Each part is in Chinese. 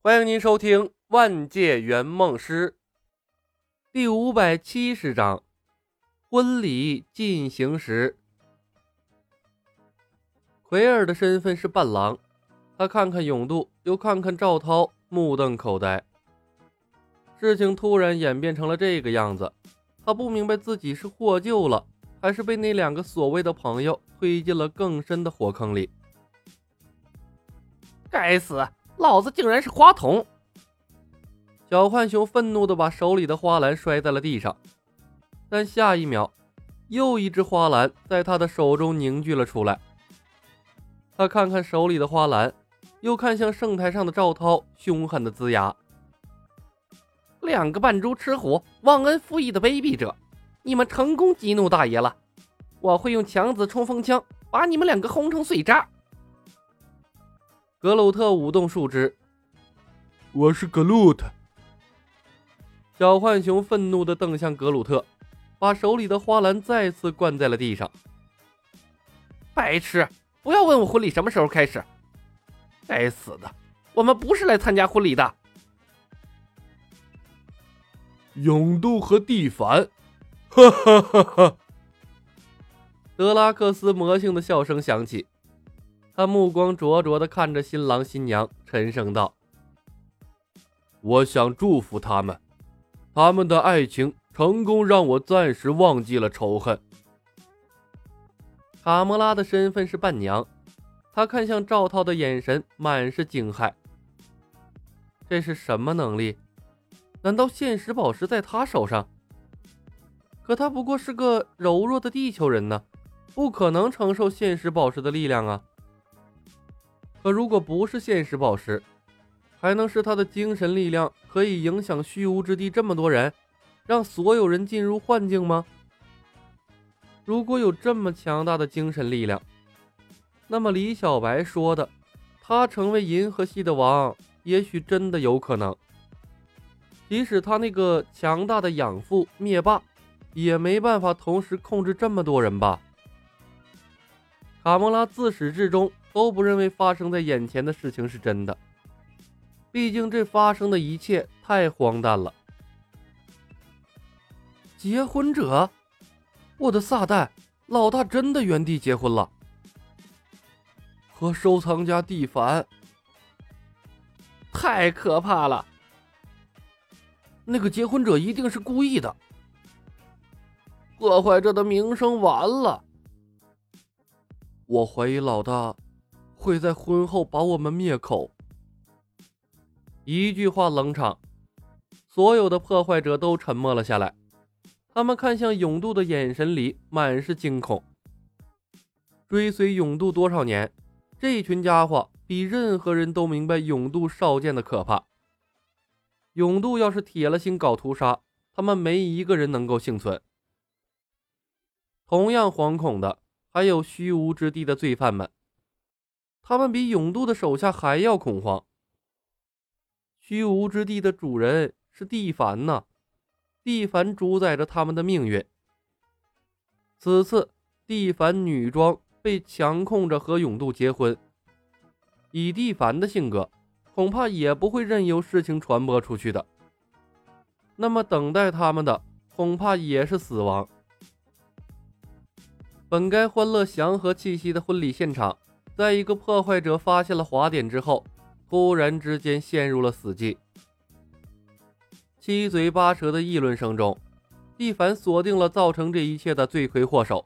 欢迎您收听《万界圆梦师》第五百七十章：婚礼进行时。奎尔的身份是伴郎，他看看永渡，又看看赵涛，目瞪口呆。事情突然演变成了这个样子，他不明白自己是获救了，还是被那两个所谓的朋友推进了更深的火坑里。该死！老子竟然是花童！小浣熊愤怒地把手里的花篮摔在了地上，但下一秒，又一只花篮在他的手中凝聚了出来。他看看手里的花篮，又看向圣台上的赵涛，凶狠的龇牙：“两个扮猪吃虎、忘恩负义的卑鄙者，你们成功激怒大爷了！我会用强子冲锋枪把你们两个轰成碎渣！”格鲁特舞动树枝。我是格鲁特。小浣熊愤怒地瞪向格鲁特，把手里的花篮再次灌在了地上。白痴！不要问我婚礼什么时候开始。该死的，我们不是来参加婚礼的。永渡和蒂凡，哈哈哈哈！德拉克斯魔性的笑声响起。他目光灼灼地看着新郎新娘，沉声道：“我想祝福他们，他们的爱情成功让我暂时忘记了仇恨。”卡莫拉的身份是伴娘，她看向赵涛的眼神满是惊骇。这是什么能力？难道现实宝石在他手上？可他不过是个柔弱的地球人呢，不可能承受现实宝石的力量啊！可如果不是现实宝石，还能是他的精神力量可以影响虚无之地这么多人，让所有人进入幻境吗？如果有这么强大的精神力量，那么李小白说的他成为银河系的王，也许真的有可能。即使他那个强大的养父灭霸，也没办法同时控制这么多人吧？卡莫拉自始至终。都不认为发生在眼前的事情是真的，毕竟这发生的一切太荒诞了。结婚者，我的撒旦，老大真的原地结婚了，和收藏家蒂凡，太可怕了！那个结婚者一定是故意的，破坏者的名声完了。我怀疑老大。会在婚后把我们灭口。一句话冷场，所有的破坏者都沉默了下来。他们看向永渡的眼神里满是惊恐。追随永渡多少年，这群家伙比任何人都明白永渡少剑的可怕。永渡要是铁了心搞屠杀，他们没一个人能够幸存。同样惶恐的还有虚无之地的罪犯们。他们比永渡的手下还要恐慌。虚无之地的主人是蒂凡呐，蒂凡主宰着他们的命运。此次蒂凡女装被强控着和永渡结婚，以蒂凡的性格，恐怕也不会任由事情传播出去的。那么等待他们的，恐怕也是死亡。本该欢乐祥和气息的婚礼现场。在一个破坏者发现了滑点之后，突然之间陷入了死寂。七嘴八舌的议论声中，蒂凡锁定了造成这一切的罪魁祸首。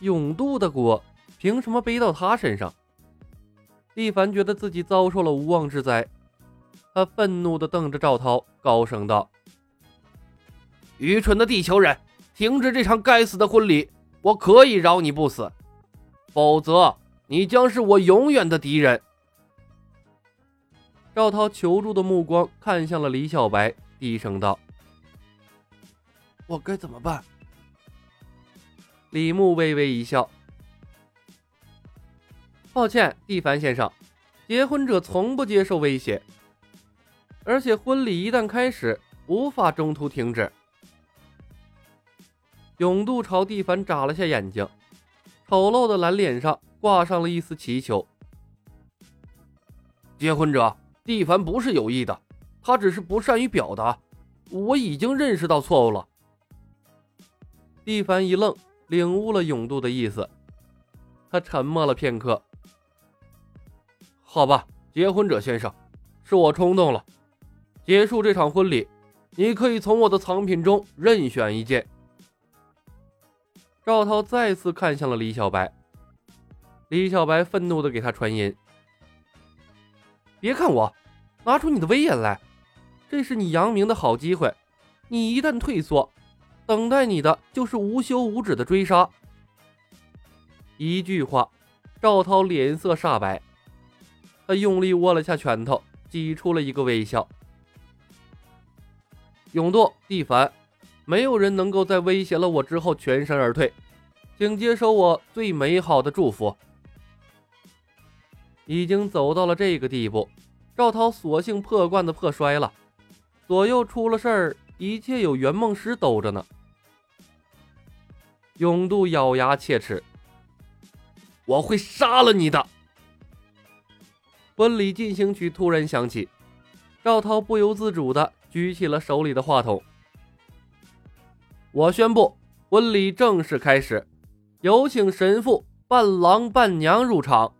永渡的锅凭什么背到他身上？蒂凡觉得自己遭受了无妄之灾，他愤怒地瞪着赵涛，高声道：“愚蠢的地球人，停止这场该死的婚礼！我可以饶你不死。”否则，你将是我永远的敌人。赵涛求助的目光看向了李小白，低声道：“我该怎么办？”李牧微微一笑：“抱歉，蒂凡先生，结婚者从不接受威胁，而且婚礼一旦开始，无法中途停止。”永渡朝蒂凡眨了下眼睛。丑陋的蓝脸上挂上了一丝祈求。结婚者，蒂凡不是有意的，他只是不善于表达。我已经认识到错误了。蒂凡一愣，领悟了永度的意思。他沉默了片刻。好吧，结婚者先生，是我冲动了。结束这场婚礼，你可以从我的藏品中任选一件。赵涛再次看向了李小白。李小白愤怒地给他传音：“别看我，拿出你的威严来！这是你扬名的好机会。你一旦退缩，等待你的就是无休无止的追杀。”一句话，赵涛脸色煞白，他用力握了下拳头，挤出了一个微笑。永渡、地凡，没有人能够在威胁了我之后全身而退，请接受我最美好的祝福。已经走到了这个地步，赵涛索性破罐子破摔了。左右出了事儿，一切有圆梦师兜着呢。永渡咬牙切齿：“我会杀了你的！”婚礼进行曲突然响起，赵涛不由自主的举起了手里的话筒：“我宣布，婚礼正式开始，有请神父、伴郎、伴娘入场。”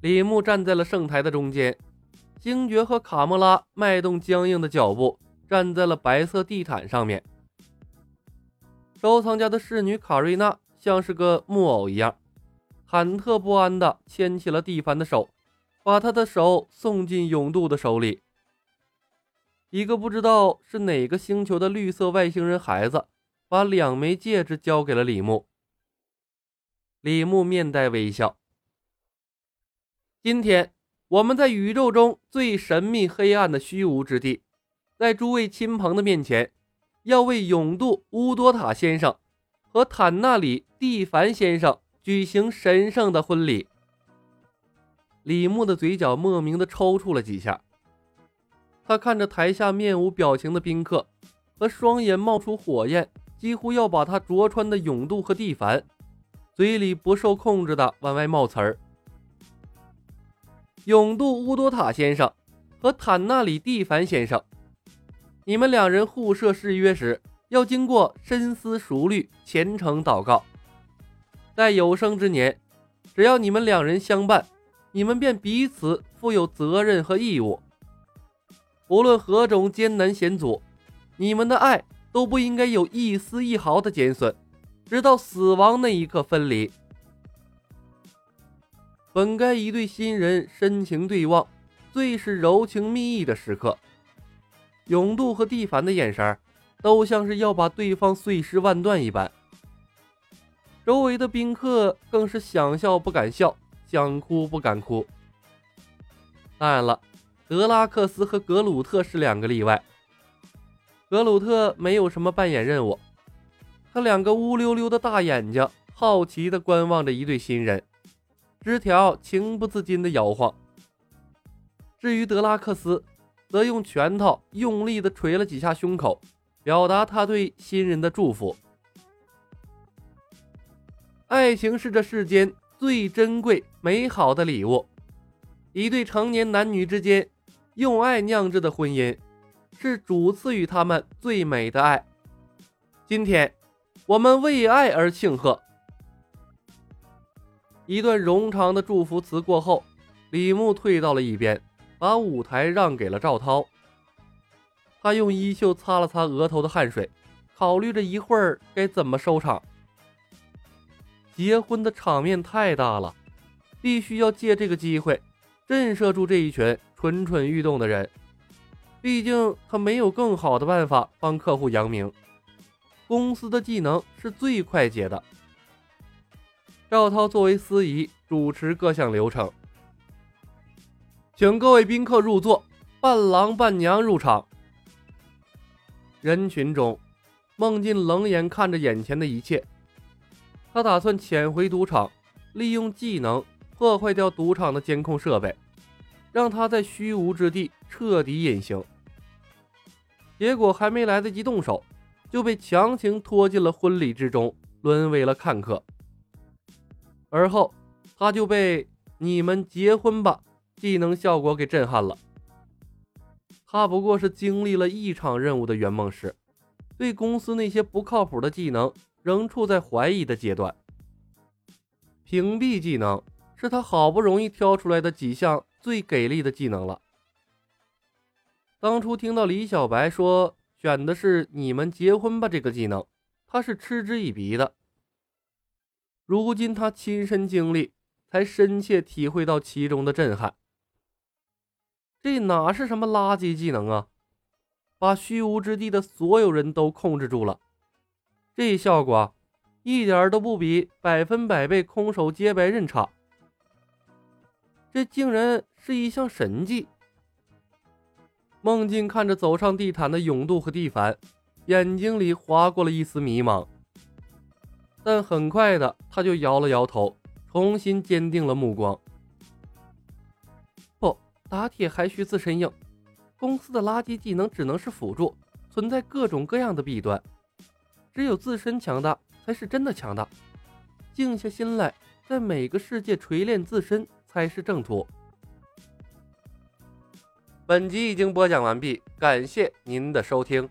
李牧站在了圣台的中间，星爵和卡莫拉迈动僵硬的脚步，站在了白色地毯上面。收藏家的侍女卡瑞娜像是个木偶一样，忐忑不安地牵起了蒂凡的手，把他的手送进永渡的手里。一个不知道是哪个星球的绿色外星人孩子，把两枚戒指交给了李牧。李牧面带微笑。今天我们在宇宙中最神秘、黑暗的虚无之地，在诸位亲朋的面前，要为永渡乌多塔先生和坦纳里蒂凡先生举行神圣的婚礼。李牧的嘴角莫名的抽搐了几下，他看着台下面无表情的宾客和双眼冒出火焰，几乎要把他灼穿的永渡和蒂凡，嘴里不受控制的往外冒词儿。永渡乌多塔先生和坦纳里蒂凡先生，你们两人互设誓约时，要经过深思熟虑、虔诚祷告。在有生之年，只要你们两人相伴，你们便彼此负有责任和义务。无论何种艰难险阻，你们的爱都不应该有一丝一毫的减损，直到死亡那一刻分离。本该一对新人深情对望，最是柔情蜜意的时刻。永渡和蒂凡的眼神都像是要把对方碎尸万段一般。周围的宾客更是想笑不敢笑，想哭不敢哭。当然了，德拉克斯和格鲁特是两个例外。格鲁特没有什么扮演任务，他两个乌溜溜的大眼睛好奇地观望着一对新人。枝条情不自禁地摇晃。至于德拉克斯，则用拳头用力地捶了几下胸口，表达他对新人的祝福。爱情是这世间最珍贵、美好的礼物。一对成年男女之间用爱酿制的婚姻，是主赐予他们最美的爱。今天，我们为爱而庆贺。一段冗长的祝福词过后，李牧退到了一边，把舞台让给了赵涛。他用衣袖擦了擦额头的汗水，考虑着一会儿该怎么收场。结婚的场面太大了，必须要借这个机会震慑住这一群蠢蠢欲动的人。毕竟他没有更好的办法帮客户扬名，公司的技能是最快捷的。赵涛作为司仪主持各项流程，请各位宾客入座，伴郎伴娘入场。人群中，孟进冷眼看着眼前的一切，他打算潜回赌场，利用技能破坏掉赌场的监控设备，让他在虚无之地彻底隐形。结果还没来得及动手，就被强行拖进了婚礼之中，沦为了看客。而后，他就被“你们结婚吧，技能效果给震撼了。他不过是经历了一场任务的圆梦师，对公司那些不靠谱的技能仍处在怀疑的阶段。屏蔽技能是他好不容易挑出来的几项最给力的技能了。当初听到李小白说选的是“你们结婚吧”这个技能，他是嗤之以鼻的。如今他亲身经历，才深切体会到其中的震撼。这哪是什么垃圾技能啊！把虚无之地的所有人都控制住了，这效果一点都不比百分百被空手接白刃差。这竟然是一项神技！梦境看着走上地毯的永渡和地凡，眼睛里划过了一丝迷茫，但很快的他就摇了摇头，重新坚定了目光。不打铁还需自身硬，公司的垃圾技能只能是辅助，存在各种各样的弊端。只有自身强大，才是真的强大。静下心来，在每个世界锤炼自身才是正途。本集已经播讲完毕，感谢您的收听。